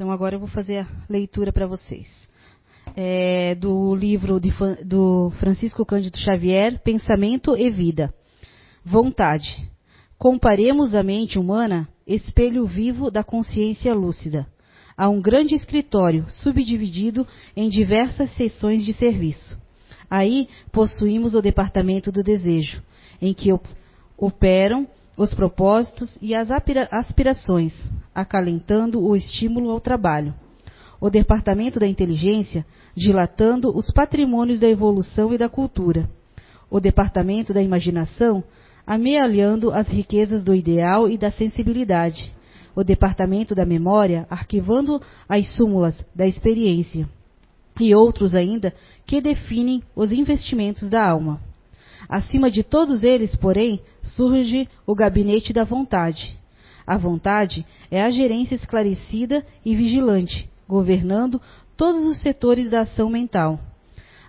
Então agora eu vou fazer a leitura para vocês. É, do livro de, do Francisco Cândido Xavier, Pensamento e Vida. Vontade. Comparemos a mente humana, espelho vivo da consciência lúcida, a um grande escritório subdividido em diversas seções de serviço. Aí possuímos o departamento do desejo, em que operam os propósitos e as aspirações, acalentando o estímulo ao trabalho. O departamento da inteligência, dilatando os patrimônios da evolução e da cultura. O departamento da imaginação, amealhando as riquezas do ideal e da sensibilidade. O departamento da memória, arquivando as súmulas da experiência. E outros ainda que definem os investimentos da alma. Acima de todos eles, porém, surge o gabinete da vontade. A vontade é a gerência esclarecida e vigilante, governando todos os setores da ação mental.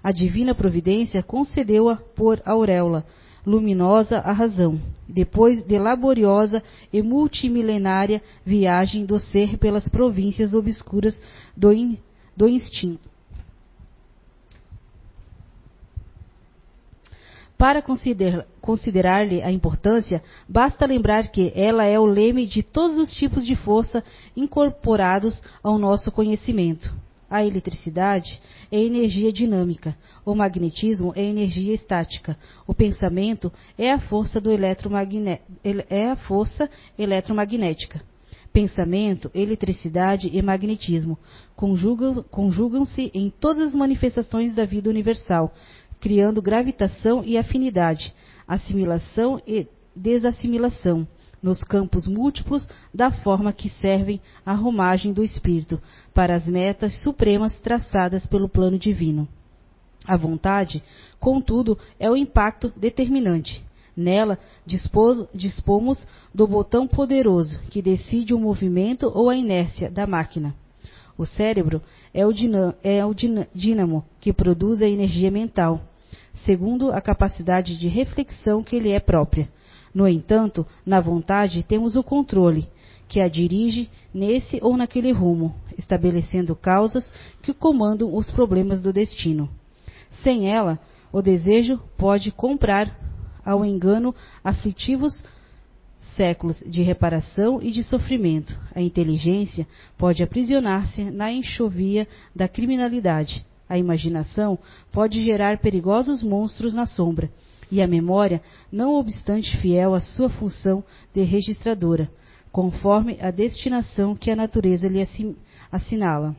A divina providência concedeu-a por auréola, luminosa a razão, depois de laboriosa e multimilenária viagem do ser pelas províncias obscuras do, in, do instinto. Para considerar-lhe a importância, basta lembrar que ela é o leme de todos os tipos de força incorporados ao nosso conhecimento. A eletricidade é energia dinâmica, o magnetismo é energia estática, o pensamento é a força, do é a força eletromagnética. Pensamento, eletricidade e magnetismo conjugam-se em todas as manifestações da vida universal, criando gravitação e afinidade, assimilação e desassimilação, nos campos múltiplos da forma que servem à romagem do espírito para as metas supremas traçadas pelo plano divino. A vontade, contudo, é o impacto determinante. Nela dispos, dispomos do botão poderoso que decide o movimento ou a inércia da máquina. O cérebro é o, é o dínamo que produz a energia mental segundo a capacidade de reflexão que lhe é própria. No entanto, na vontade temos o controle, que a dirige nesse ou naquele rumo, estabelecendo causas que comandam os problemas do destino. Sem ela, o desejo pode comprar ao engano aflitivos séculos de reparação e de sofrimento. A inteligência pode aprisionar-se na enxovia da criminalidade, a imaginação pode gerar perigosos monstros na sombra, e a memória, não obstante fiel à sua função de registradora, conforme a destinação que a natureza lhe assinala,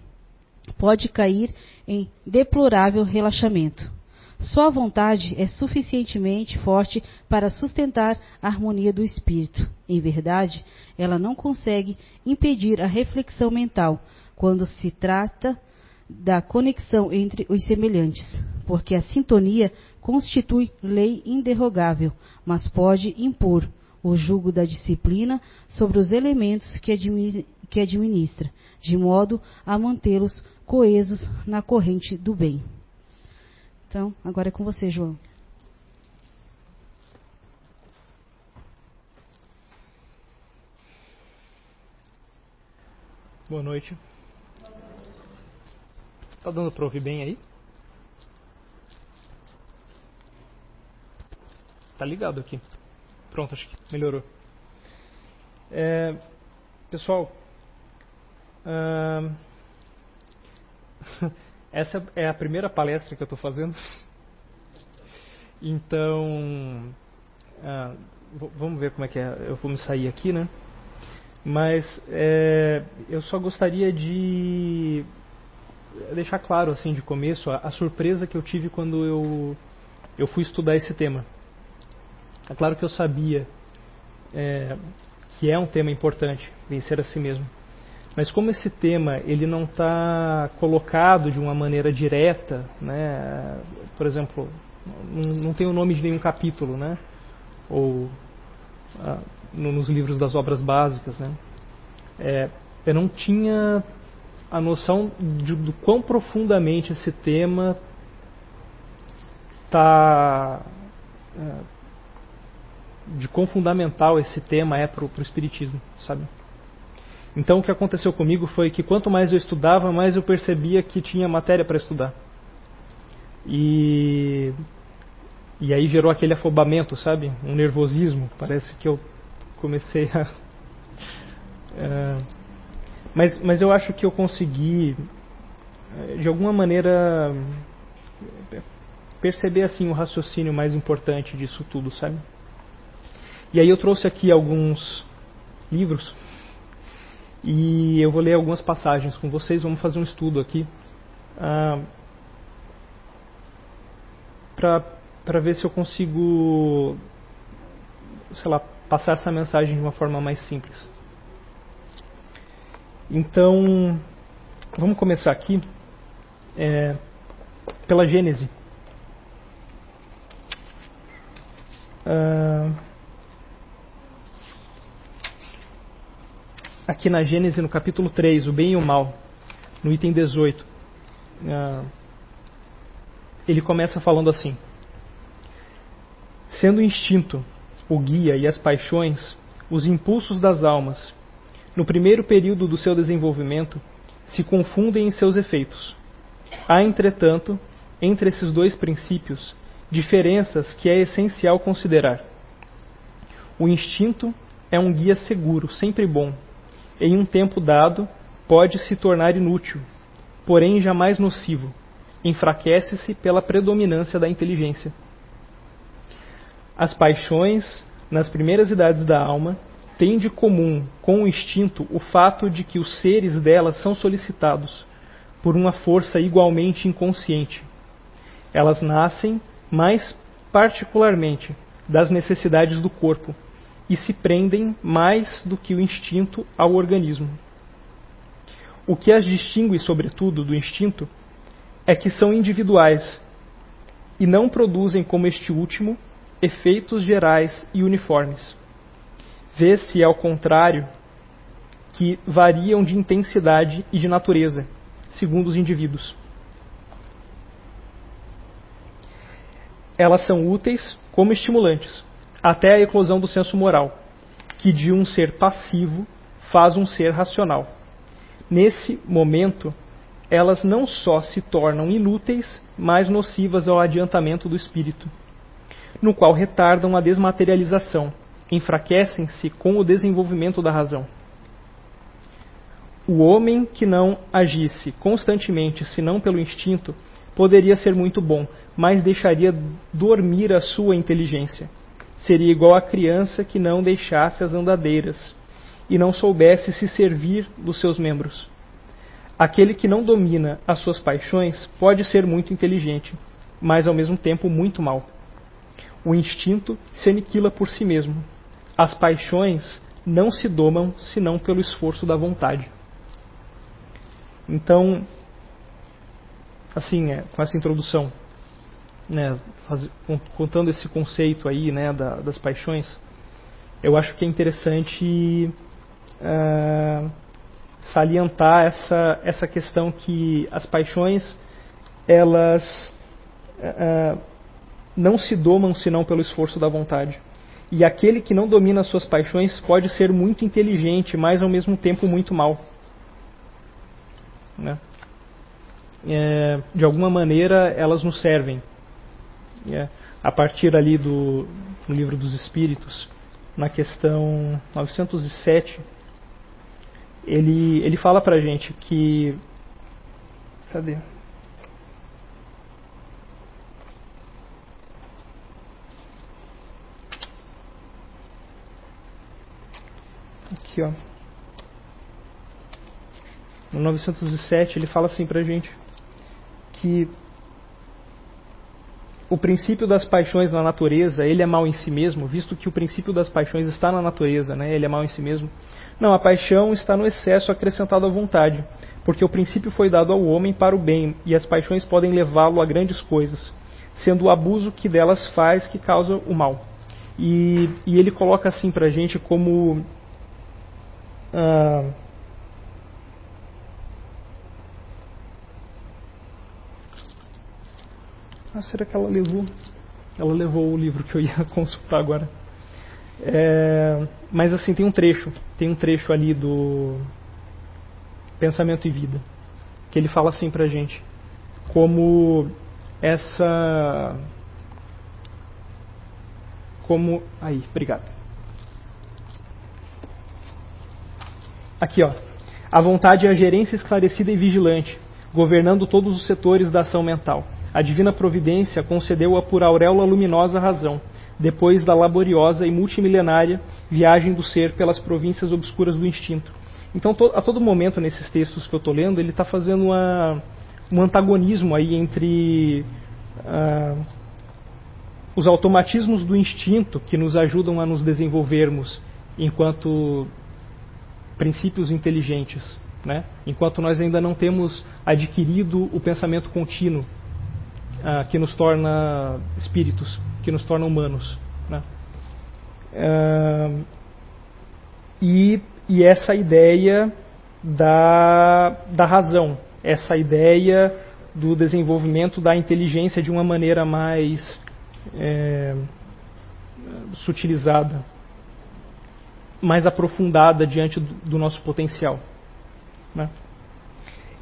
pode cair em deplorável relaxamento. Só a vontade é suficientemente forte para sustentar a harmonia do espírito. Em verdade, ela não consegue impedir a reflexão mental quando se trata da conexão entre os semelhantes, porque a sintonia constitui lei inderrogável, mas pode impor o jugo da disciplina sobre os elementos que, administra, de modo a mantê-los coesos na corrente do bem. Então, agora é com você, João. Boa noite. Tá dando para ouvir bem aí? Tá ligado aqui. Pronto, acho que melhorou. É, pessoal, essa é a primeira palestra que eu estou fazendo. Então, uh, vamos ver como é que é. Eu vou me sair aqui, né? Mas é, eu só gostaria de deixar claro assim de começo a, a, surpresa que eu tive quando eu eu fui estudar esse tema. É claro que eu sabia é, que é um tema importante, vencer a si mesmo. Mas como esse tema ele não está colocado de uma maneira direta, né? Por exemplo, não, tem o nome de nenhum capítulo, né? Ou ah, nos livros das obras básicas, né? É, eu não tinha a noção de, do quão profundamente esse tema está. É, de quão fundamental esse tema é para o Espiritismo, sabe? Então o que aconteceu comigo foi que quanto mais eu estudava, mais eu percebia que tinha matéria para estudar. E e aí gerou aquele afobamento, sabe? Um nervosismo. Parece que eu comecei a é, mas mas eu acho que eu consegui de alguma maneira perceber assim o raciocínio mais importante disso tudo, sabe? E aí eu trouxe aqui alguns livros e eu vou ler algumas passagens com vocês. Vamos fazer um estudo aqui ah, para ver se eu consigo, sei lá, passar essa mensagem de uma forma mais simples. Então, vamos começar aqui é, pela Gênese. Uh, aqui na Gênese, no capítulo 3, o bem e o mal, no item 18, uh, ah, ele começa falando assim: Sendo o instinto, o guia e as paixões, os impulsos das almas, no primeiro período do seu desenvolvimento, se confundem em seus efeitos. Há, entretanto, entre esses dois princípios, diferenças que é essencial considerar. O instinto é um guia seguro, sempre bom. Em um tempo dado, pode se tornar inútil, porém jamais nocivo. Enfraquece-se pela predominância da inteligência. As paixões, nas primeiras idades da alma, têm de comum com o instinto o fato de que os seres delas são solicitados por uma força igualmente inconsciente. Elas nascem, mais particularmente, das necessidades do corpo e se prendem mais do que o instinto ao organismo. O que as distingue, sobretudo, do instinto é que são individuais e não produzem, como este último, efeitos gerais e uniformes. Vê-se, ao contrário, que variam de intensidade e de natureza, segundo os indivíduos. Elas são úteis como estimulantes, até a eclosão do senso moral, que de um ser passivo faz um ser racional. Nesse momento, elas não só se tornam inúteis, mas nocivas ao adiantamento do espírito, no qual retardam a desmaterialização, enfraquecem-se com o desenvolvimento da razão. O homem que não agisse constantemente, senão pelo instinto, poderia ser muito bom, mas deixaria dormir a sua inteligência. Seria igual à criança que não deixasse as andadeiras e não soubesse se servir dos seus membros. Aquele que não domina as suas paixões pode ser muito inteligente, mas ao mesmo tempo muito mal. O instinto se aniquila por si mesmo. As paixões não se domam senão pelo esforço da vontade. Então, assim, é, com essa introdução, né, faz, contando esse conceito aí, né, da, das paixões, eu acho que é interessante uh, salientar essa, essa questão que as paixões, elas uh, não se domam senão pelo esforço da vontade. E aquele que não domina suas paixões pode ser muito inteligente, mas ao mesmo tempo muito mal. Né? É, de alguma maneira elas nos servem. É, a partir ali do livro dos Espíritos, na questão 907, ele, ele fala pra gente que. Cadê? Aqui, ó. No 907 ele fala assim pra gente que o princípio das paixões na natureza, ele é mal em si mesmo, visto que o princípio das paixões está na natureza, né? Ele é mal em si mesmo. Não, a paixão está no excesso acrescentado à vontade, porque o princípio foi dado ao homem para o bem, e as paixões podem levá-lo a grandes coisas, sendo o abuso que delas faz que causa o mal. E, e ele coloca assim pra gente como ah, Ah, será que ela levou? Ela levou o livro que eu ia consultar agora. É, mas assim, tem um trecho, tem um trecho ali do Pensamento e Vida, que ele fala assim pra gente, como essa como aí, obrigado. Aqui, ó. A vontade é a gerência esclarecida e vigilante, governando todos os setores da ação mental. A divina providência concedeu-a por auréola luminosa razão, depois da laboriosa e multimilenária viagem do ser pelas províncias obscuras do instinto. Então, a todo momento nesses textos que eu estou lendo, ele está fazendo uma, um antagonismo aí entre uh, os automatismos do instinto que nos ajudam a nos desenvolvermos enquanto princípios inteligentes, né? enquanto nós ainda não temos adquirido o pensamento contínuo uh, que nos torna espíritos, que nos torna humanos. Né? Uh, e, e essa ideia da, da razão, essa ideia do desenvolvimento da inteligência de uma maneira mais é, sutilizada, mais aprofundada diante do, do nosso potencial. Né?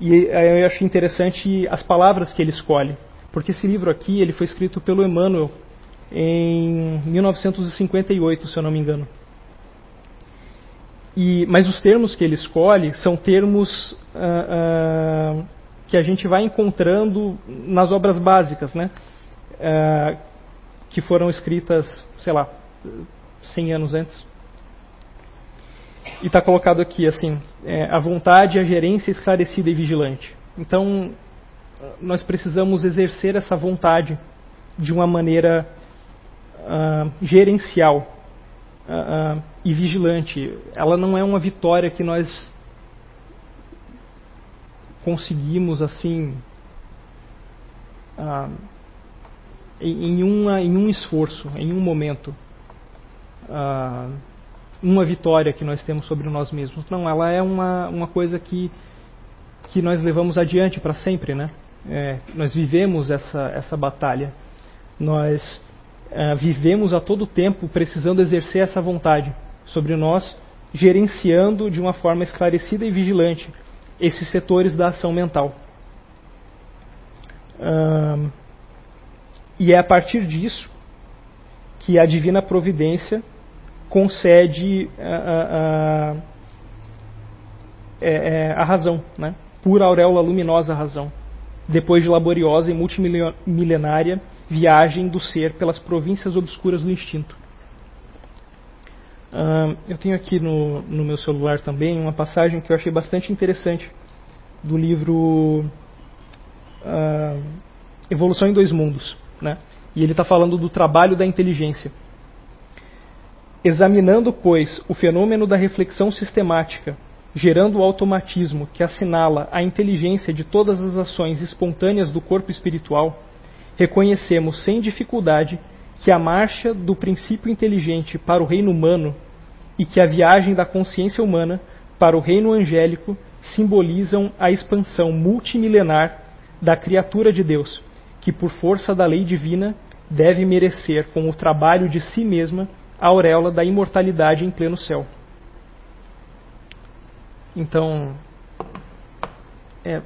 E eu acho interessante as palavras que ele escolhe, porque esse livro aqui ele foi escrito pelo Emmanuel em 1958, se eu não me engano. E, mas os termos que ele escolhe são termos uh, uh, que a gente vai encontrando nas obras básicas, né? Uh, que foram escritas, sei lá, 100 anos antes. E está colocado aqui assim: é, a vontade, a gerência esclarecida e vigilante. Então, nós precisamos exercer essa vontade de uma maneira gerencial uh, uh, e vigilante. Ela não é uma vitória que nós conseguimos assim uh, em, uma, em um esforço, em um momento. Uma vitória que nós temos sobre nós mesmos. Não, ela é uma, uma coisa que, que nós levamos adiante para sempre, né? É, nós vivemos essa, essa batalha. Nós uh, vivemos a todo tempo precisando exercer essa vontade sobre nós, gerenciando de uma forma esclarecida e vigilante esses setores da ação mental. E é a partir disso que a divina providência concede a, a, a, a razão, né? pura auréola luminosa razão, depois de laboriosa e multimilenária viagem do ser pelas províncias obscuras do instinto. Uh, eu tenho aqui no, no, meu celular também uma passagem que eu achei bastante interessante do livro uh, Evolução em Dois Mundos. Né? E ele está falando do trabalho da inteligência. Examinando, pois, o fenômeno da reflexão sistemática, gerando o automatismo que assinala a inteligência de todas as ações espontâneas do corpo espiritual, reconhecemos sem dificuldade que a marcha do princípio inteligente para o reino humano e que a viagem da consciência humana para o reino angélico simbolizam a expansão multimilenar da criatura de Deus, que por força da lei divina deve merecer com o trabalho de si mesma a auréola da imortalidade em pleno céu. Então, é,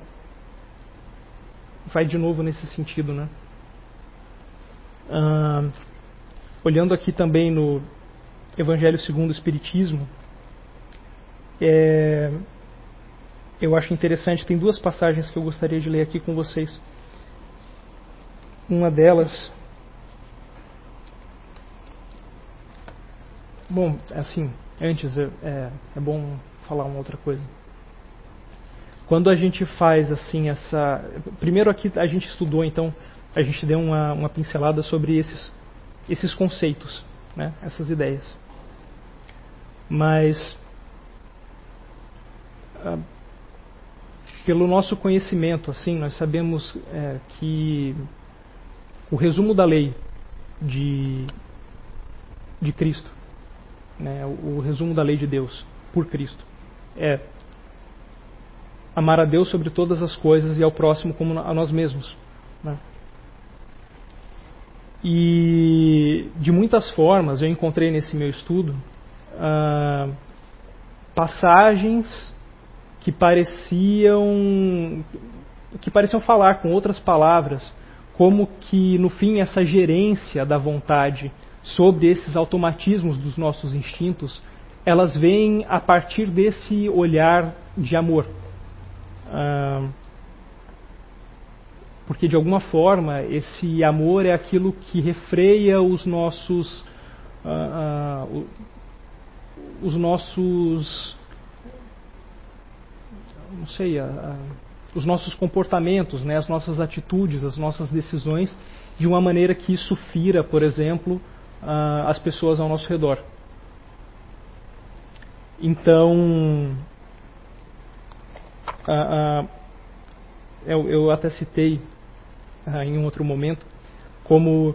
vai de novo nesse sentido, né? Ah, olhando aqui também no Evangelho segundo o Espiritismo, é, eu acho interessante, tem duas passagens que eu gostaria de ler aqui com vocês. Uma delas. Bom, assim, antes é, é, bom falar uma outra coisa. Quando a gente faz assim essa. Primeiro aqui a gente estudou então a gente deu uma, uma pincelada sobre esses, esses conceitos, né, essas ideias. Mas, ah, pelo nosso conhecimento, assim, nós sabemos é, que o resumo da lei de, de Cristo, né, o, resumo da lei de Deus por Cristo, é amar a Deus sobre todas as coisas e ao próximo como a nós mesmos. Né? E de muitas formas eu encontrei nesse meu estudo uh, passagens que pareciam que pareciam falar com outras palavras, como que no fim essa gerência da vontade sobre esses automatismos dos nossos instintos, elas vêm a partir desse olhar de amor. Ah, porque de alguma forma esse amor é aquilo que refreia os nossos ah, ah, os nossos não sei os nossos comportamentos né as nossas atitudes as nossas decisões de uma maneira que isso fira por exemplo as pessoas ao nosso redor. Então eu, eu até citei em um outro momento, como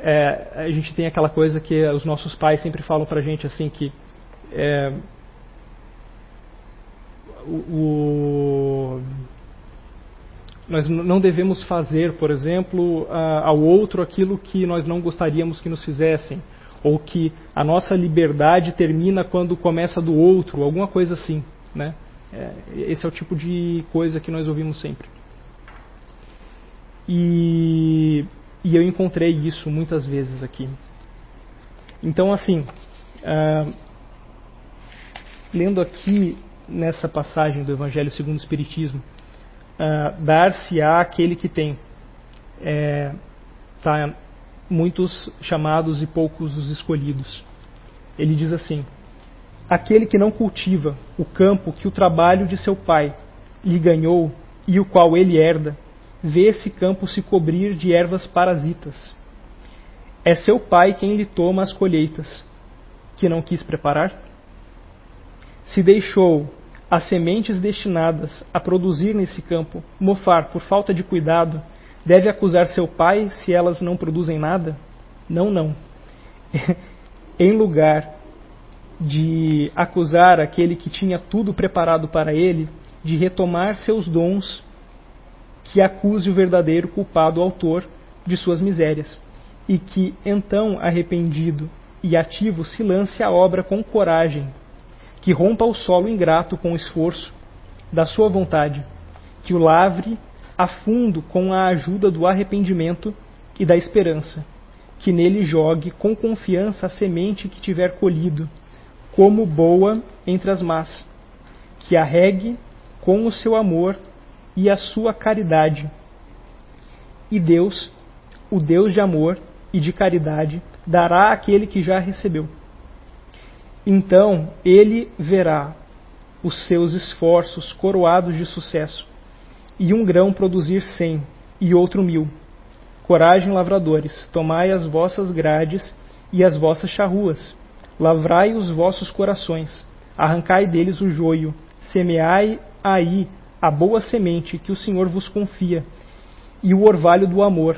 é, a gente tem aquela coisa que os nossos pais sempre falam pra gente assim que é, o, o, nós não devemos fazer, por exemplo, ao outro aquilo que nós não gostaríamos que nos fizessem, ou que a nossa liberdade termina quando começa do outro, alguma coisa assim, né? É, esse é o tipo de coisa que nós ouvimos sempre. E, e eu encontrei isso muitas vezes aqui. Então, assim, uh, lendo aqui nessa passagem do Evangelho segundo o Espiritismo, uh, dar-se-á aquele que tem. É, tá, muitos chamados e poucos os escolhidos. Ele diz assim: aquele que não cultiva o campo que o trabalho de seu pai lhe ganhou e o qual ele herda, vê esse campo se cobrir de ervas parasitas. É seu pai quem lhe toma as colheitas, que não quis preparar? Se deixou as sementes destinadas a produzir nesse campo mofar por falta de cuidado, deve acusar seu pai se elas não produzem nada? Não, não. em lugar de acusar aquele que tinha tudo preparado para ele, de retomar seus dons que acuse o verdadeiro culpado autor de suas misérias, e que, então, arrependido e ativo, se lance à obra com coragem, que rompa o solo ingrato com esforço da sua vontade, que o lavre a fundo com a ajuda do arrependimento e da esperança, que nele jogue com confiança a semente que tiver colhido, como boa entre as más, que a regue com o seu amor e a sua caridade. E Deus, o Deus de amor e de caridade, dará àquele que já recebeu. Então ele verá os seus esforços coroados de sucesso, e um grão produzir cem, e outro mil. Coragem, lavradores, tomai as vossas grades e as vossas charruas, lavrai os vossos corações, arrancai deles o joio, semeai aí a boa semente que o Senhor vos confia, e o orvalho do amor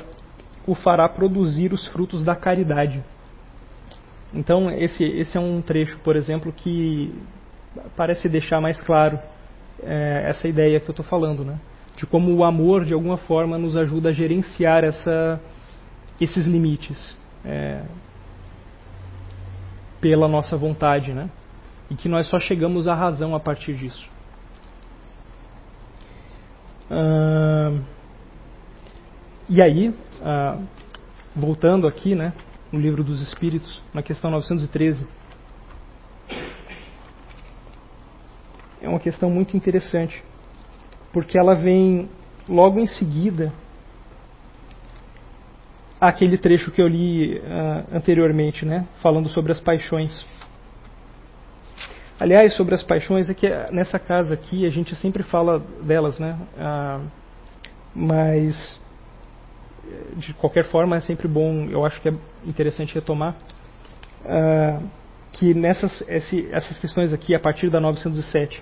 o fará produzir os frutos da caridade. Então, esse, esse é um trecho, por exemplo, que parece deixar mais claro é, essa ideia que eu estou falando, né? de como o amor, de alguma forma, nos ajuda a gerenciar essa, esses limites é, pela nossa vontade, né? e que nós só chegamos à razão a partir disso. E aí, uh, voltando aqui, né, no livro dos Espíritos, na questão 913, é uma questão muito interessante, porque ela vem logo em seguida aquele trecho que eu li uh, anteriormente, né, falando sobre as paixões. Aliás, sobre as paixões, é que nessa casa aqui a gente sempre fala delas, né? Ah, mas, de qualquer forma, é sempre bom, eu acho que é interessante retomar, ah, que nessas esse, essas questões aqui, a partir da 907,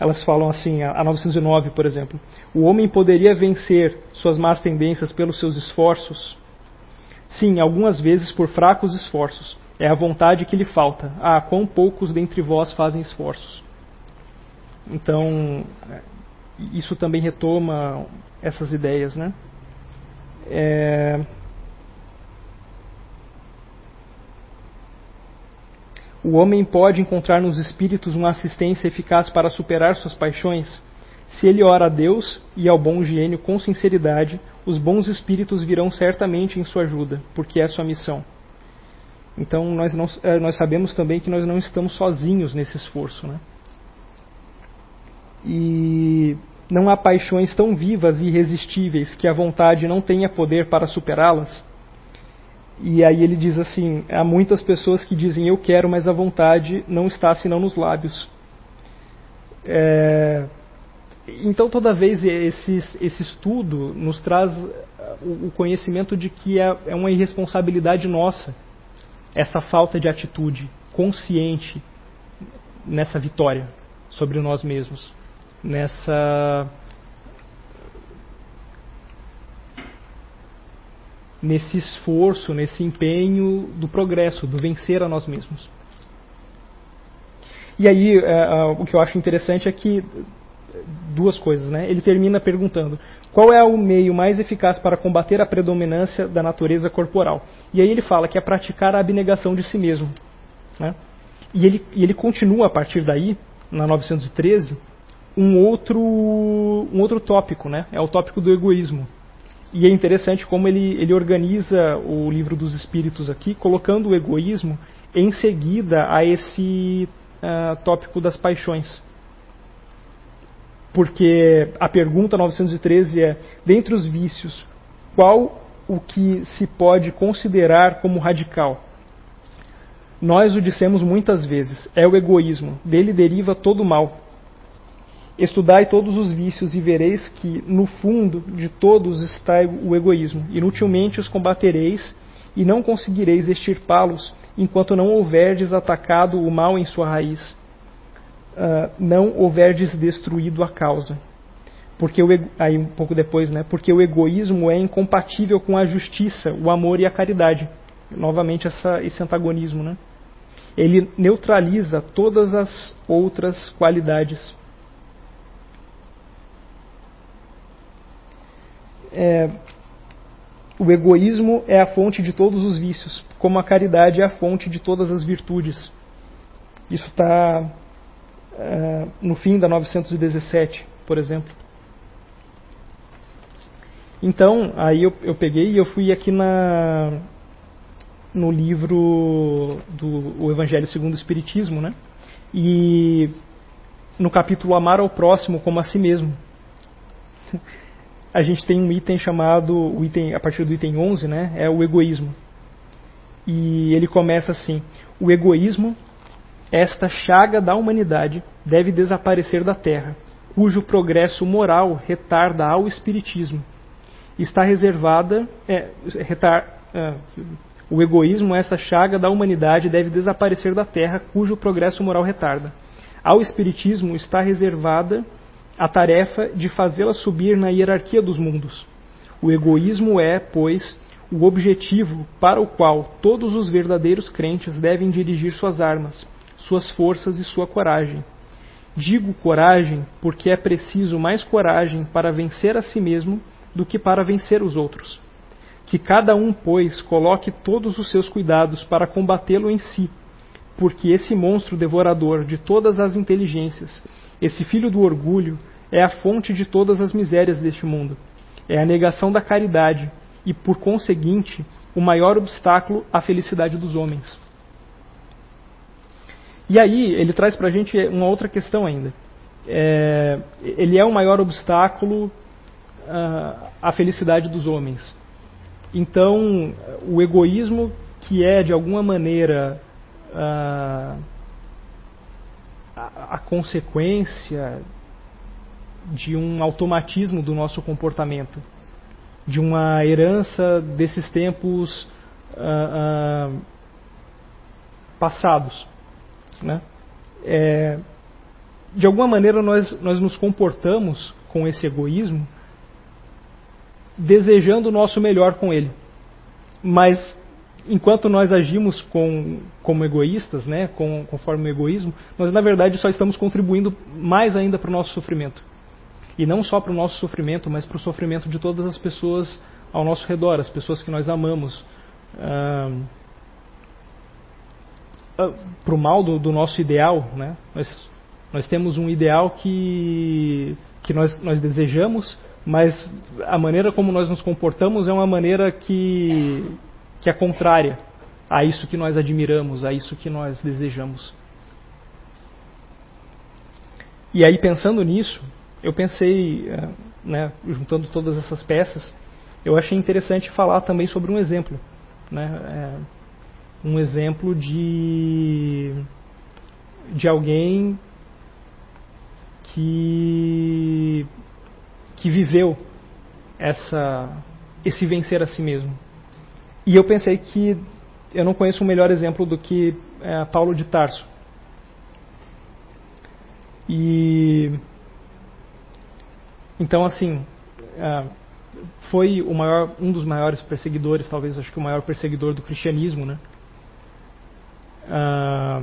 elas falam assim, a 909, por exemplo, o homem poderia vencer suas más tendências pelos seus esforços? Sim, algumas vezes por fracos esforços é a vontade que lhe falta. Ah, quão poucos dentre vós fazem esforços. Então, isso também retoma essas ideias, né? É... O homem pode encontrar nos espíritos uma assistência eficaz para superar suas paixões? Se ele ora a Deus e ao bom gênio com sinceridade, os bons espíritos virão certamente em sua ajuda, porque é sua missão. Então nós, não, eh, nós sabemos também que nós não estamos sozinhos nesse esforço. Né? E não há paixões tão vivas e irresistíveis que a vontade não tenha poder para superá-las? E aí ele diz assim: há muitas pessoas que dizem eu quero, mas a vontade não está senão nos lábios. É, então toda vez esse, estudo nos traz o conhecimento de que é, é uma irresponsabilidade nossa essa falta de atitude consciente nessa vitória sobre nós mesmos, nessa nesse esforço, nesse empenho do progresso, do vencer a nós mesmos. E aí, é, o que eu acho interessante é que duas coisas, né? Ele termina perguntando: qual é o meio mais eficaz para combater a predominância da natureza corporal? E aí ele fala que é praticar a abnegação de si mesmo, né? E ele, e ele continua a partir daí, na 913, um outro, um outro tópico, né? É o tópico do egoísmo. E é interessante como ele, ele organiza o livro dos espíritos aqui, colocando o egoísmo em seguida a esse uh, tópico das paixões. Porque a pergunta 913 é: dentre os vícios, qual o que se pode considerar como radical? Nós o dissemos muitas vezes: é o egoísmo, dele deriva todo o mal. Estudai todos os vícios e vereis que, no fundo de todos está o egoísmo. Inutilmente os combatereis e não conseguireis extirpá-los enquanto não houverdes atacado o mal em sua raiz, uh, não houverdes destruído a causa. Porque o aí um pouco depois, né? Porque o egoísmo é incompatível com a justiça, o amor e a caridade. Novamente essa, esse antagonismo, né? Ele neutraliza todas as outras qualidades. É, o egoísmo é a fonte de todos os vícios, como a caridade é a fonte de todas as virtudes. Isso está é, no fim da 917, por exemplo. Então, aí eu, eu peguei e eu fui aqui na, no livro do o Evangelho segundo o Espiritismo, né? E no capítulo Amar ao Próximo como a si mesmo a gente tem um item chamado, o item, a partir do item 11, né, é o egoísmo. E ele começa assim: O egoísmo, esta chaga da humanidade, deve desaparecer da terra, cujo progresso moral retarda ao espiritismo. Está reservada. É, retar, é, o egoísmo, esta chaga da humanidade, deve desaparecer da terra, cujo progresso moral retarda. Ao espiritismo está reservada a tarefa de fazê-la subir na hierarquia dos mundos. O egoísmo é, pois, o objetivo para o qual todos os verdadeiros crentes devem dirigir suas armas, suas forças e sua coragem. Digo coragem porque é preciso mais coragem para vencer a si mesmo do que para vencer os outros. Que cada um, pois, coloque todos os seus cuidados para combatê-lo em si, porque esse monstro devorador de todas as inteligências esse filho do orgulho é a fonte de todas as misérias deste mundo. É a negação da caridade e, por conseguinte, o maior obstáculo à felicidade dos homens. E aí ele traz para a gente uma outra questão ainda. É, ele é o maior obstáculo uh, à felicidade dos homens. Então, o egoísmo, que é de alguma maneira uh, a, a consequência de um automatismo do nosso comportamento, de uma herança desses tempos uh, uh, passados. Né? É, de alguma maneira, nós, nós nos comportamos com esse egoísmo desejando o nosso melhor com ele. Mas enquanto nós agimos com, como egoístas, né, com, conforme o egoísmo, nós na verdade só estamos contribuindo mais ainda para o nosso sofrimento. E não só para o nosso sofrimento, mas para o sofrimento de todas as pessoas ao nosso redor, as pessoas que nós amamos. para o mal do, do, nosso ideal, né? Nós, nós temos um ideal que, que nós, nós desejamos, mas a maneira como nós nos comportamos é uma maneira que, que é contrária a isso que nós admiramos, a isso que nós desejamos. E aí, pensando nisso, eu pensei, eh, né, juntando todas essas peças, eu achei interessante falar também sobre um exemplo. Né, é, um exemplo de, de alguém que, que viveu essa, esse vencer a si mesmo. E eu pensei que eu não conheço um melhor exemplo do que é, Paulo de Tarso. E então assim é, foi maior, um dos maiores perseguidores, talvez acho que o maior perseguidor do cristianismo, né? Ah,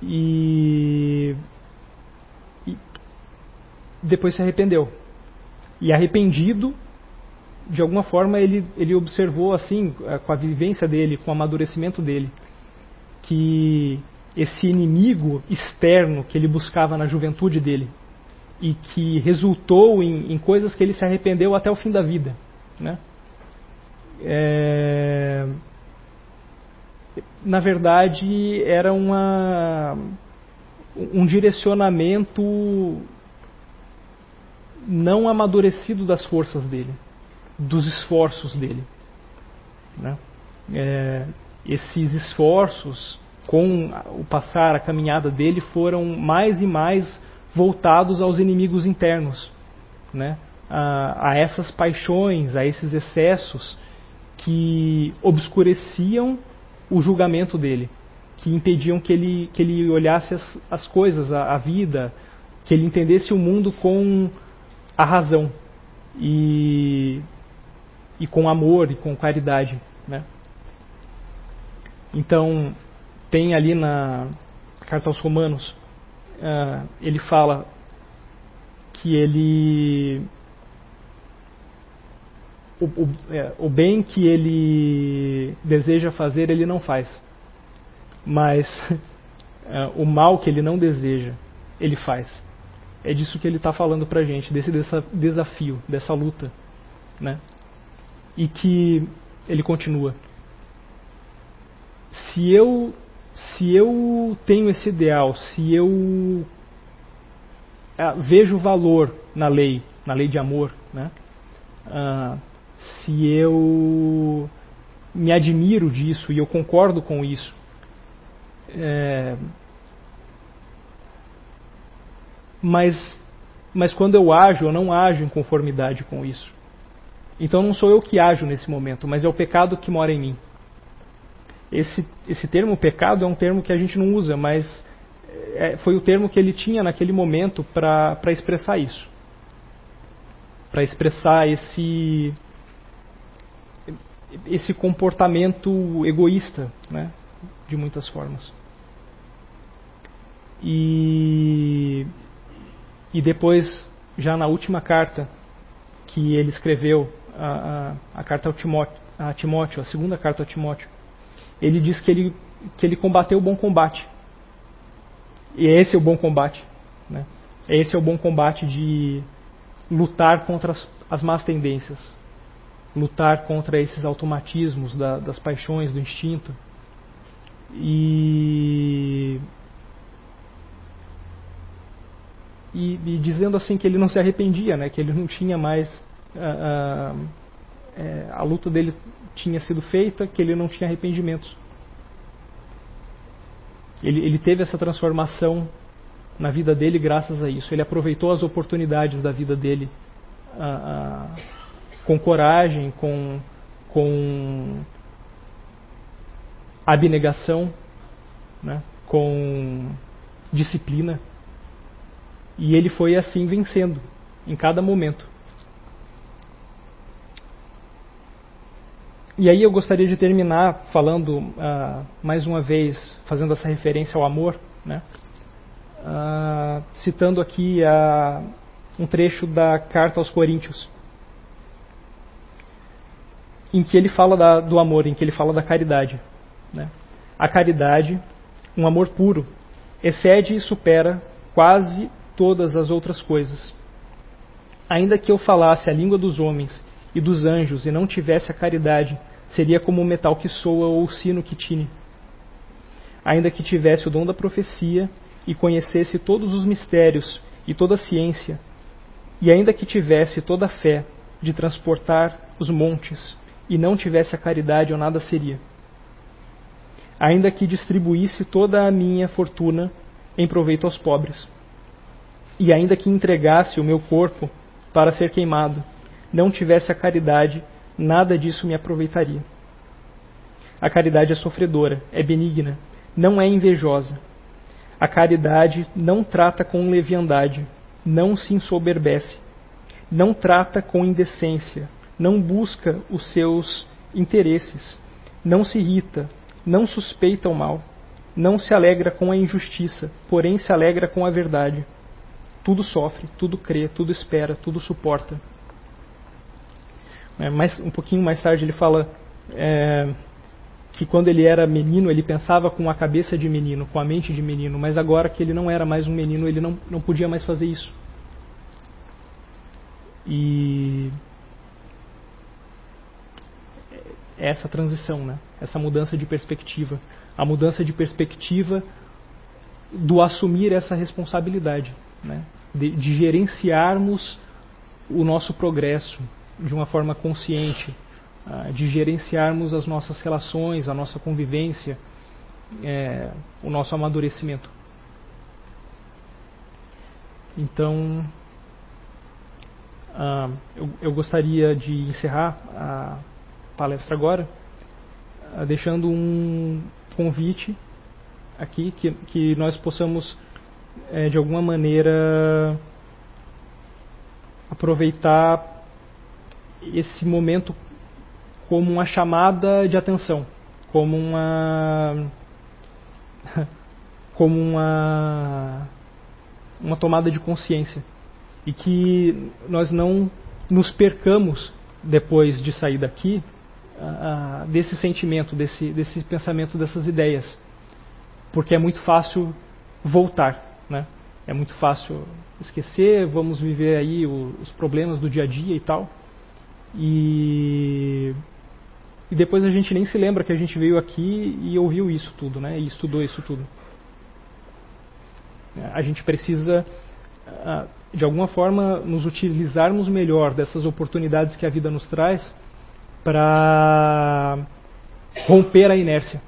e, e depois se arrependeu. E arrependido, de alguma forma ele, ele observou assim, é, com a vivência dele, com o amadurecimento dele, que esse inimigo externo que ele buscava na juventude dele e que resultou em, em coisas que ele se arrependeu até o fim da vida, né? É, na verdade era uma um direcionamento não amadurecido das forças dele dos esforços dele. Né? É, esses esforços, com o passar, a caminhada dele, foram mais e mais voltados aos inimigos internos, né? a, a essas paixões, a esses excessos que obscureciam o julgamento dele, que impediam que ele, que ele olhasse as, as coisas, a, a vida, que ele entendesse o mundo com a razão. E e com amor e com caridade, né? Então tem ali na carta aos Romanos uh, ele fala que ele o, o, é, o, bem que ele deseja fazer ele não faz, mas uh, o mal que ele não deseja ele faz. É disso que ele está falando para gente, desse desafio, dessa luta, né? E que ele continua. Se eu se eu tenho esse ideal, se eu é, vejo valor na lei, na lei de amor, né? Ah, se eu me admiro disso e eu concordo com isso, é, mas, mas quando eu ajo, eu não ajo em conformidade com isso. Então não sou eu que ajo nesse momento, mas é o pecado que mora em mim. Esse, esse termo pecado é um termo que a gente não usa, mas é, foi o termo que ele tinha naquele momento para expressar isso. Para expressar esse, esse comportamento egoísta, né, de muitas formas. E, e depois, já na última carta que ele escreveu a, a, carta ao Timóteo, a Timóteo, a segunda carta a Timóteo, ele diz que ele, que ele combateu o bom combate. E esse é o bom combate. Né? Esse é o bom combate de lutar contra as, as más tendências, lutar contra esses automatismos da, das paixões, do instinto. E, e, e, dizendo assim que ele não se arrependia, né, que ele não tinha mais a, é, a luta dele tinha sido feita, que ele não tinha arrependimentos. Ele, ele teve essa transformação na vida dele graças a isso. Ele aproveitou as oportunidades da vida dele com coragem, com, com abnegação, né? com disciplina. E ele foi assim vencendo em cada momento. E aí eu gostaria de terminar falando uh, mais uma vez, fazendo essa referência ao amor, né? uh, citando aqui uh, um trecho da carta aos Coríntios, em que ele fala da, do amor, em que ele fala da caridade. Né? A caridade, um amor puro, excede e supera quase todas as outras coisas. Ainda que eu falasse a língua dos homens e dos anjos e não tivesse a caridade, seria como o metal que soa ou o sino que tine. Ainda que tivesse o dom da profecia e conhecesse todos os mistérios e toda a ciência, e ainda que tivesse toda a fé de transportar os montes e não tivesse a caridade, eu nada seria. Ainda que distribuísse toda a minha fortuna em proveito aos pobres, e ainda que entregasse o meu corpo para ser queimado, não tivesse a caridade, nada disso me aproveitaria. A caridade é sofredora, é benigna, não é invejosa. A caridade não trata com leviandade, não se ensoberbece, não trata com indecência, não busca os seus interesses, não se irrita, não suspeita o mal, não se alegra com a injustiça, porém se alegra com a verdade. Tudo sofre, tudo crê, tudo espera, tudo suporta. É, mais, um pouquinho mais tarde ele fala é, que quando ele era menino ele pensava com a cabeça de menino, com a mente de menino, mas agora que ele não era mais um menino ele não, não podia mais fazer isso. E é essa transição, né? essa mudança de perspectiva. A mudança de perspectiva do assumir essa responsabilidade, né? de, de gerenciarmos o nosso progresso de uma forma consciente, uh, de gerenciarmos as nossas relações, a nossa convivência, é, o nosso amadurecimento. Então, uh, eu, eu gostaria de encerrar a palestra agora, ah, deixando um convite aqui que, que nós possamos, é, de alguma maneira, aproveitar esse momento como uma chamada de atenção, como uma como uma uma tomada de consciência e que nós não nos percamos depois de sair daqui uh, desse sentimento, desse, desse pensamento, dessas ideias. Porque é muito fácil voltar, né? É muito fácil esquecer, vamos viver aí os problemas do dia a dia e tal. E, e depois a gente nem se lembra que a gente veio aqui e ouviu isso tudo, né? E estudou isso tudo. A gente precisa, ah, de alguma forma, nos utilizarmos melhor dessas oportunidades que a vida nos traz para romper a inércia.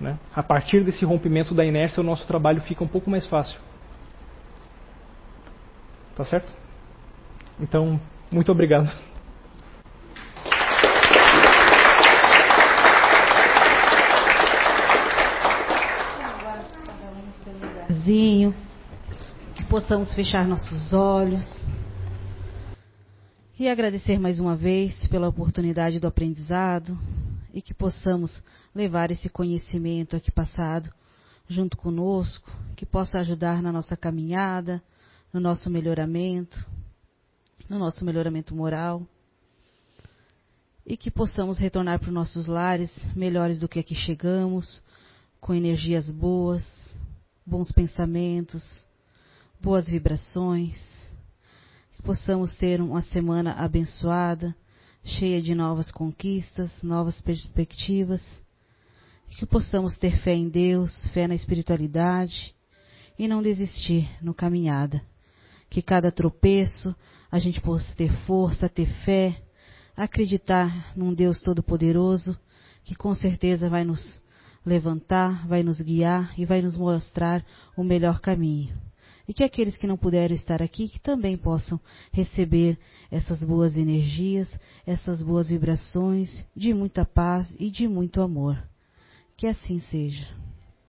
Né? A partir desse rompimento da inércia, o nosso trabalho fica um pouco mais fácil. Tá certo? Então, muito obrigado. Que possamos fechar nossos olhos e agradecer mais uma vez pela oportunidade do aprendizado e que possamos levar esse conhecimento aqui passado junto conosco, que possa ajudar na nossa caminhada, no nosso melhoramento, no nosso melhoramento moral e que possamos retornar para os nossos lares melhores do que aqui chegamos, com energias boas, bons pensamentos, boas vibrações possamos ter uma semana abençoada, cheia de novas conquistas, novas perspectivas, que possamos ter fé em Deus, fé na espiritualidade e não desistir no caminhada. Que cada tropeço a gente possa ter força, ter fé, acreditar num Deus Todo-Poderoso que com certeza vai nos levantar, vai nos guiar e vai nos mostrar o melhor caminho e que aqueles que não puderam estar aqui que também possam receber essas boas energias, essas boas vibrações de muita paz e de muito amor. Que assim seja.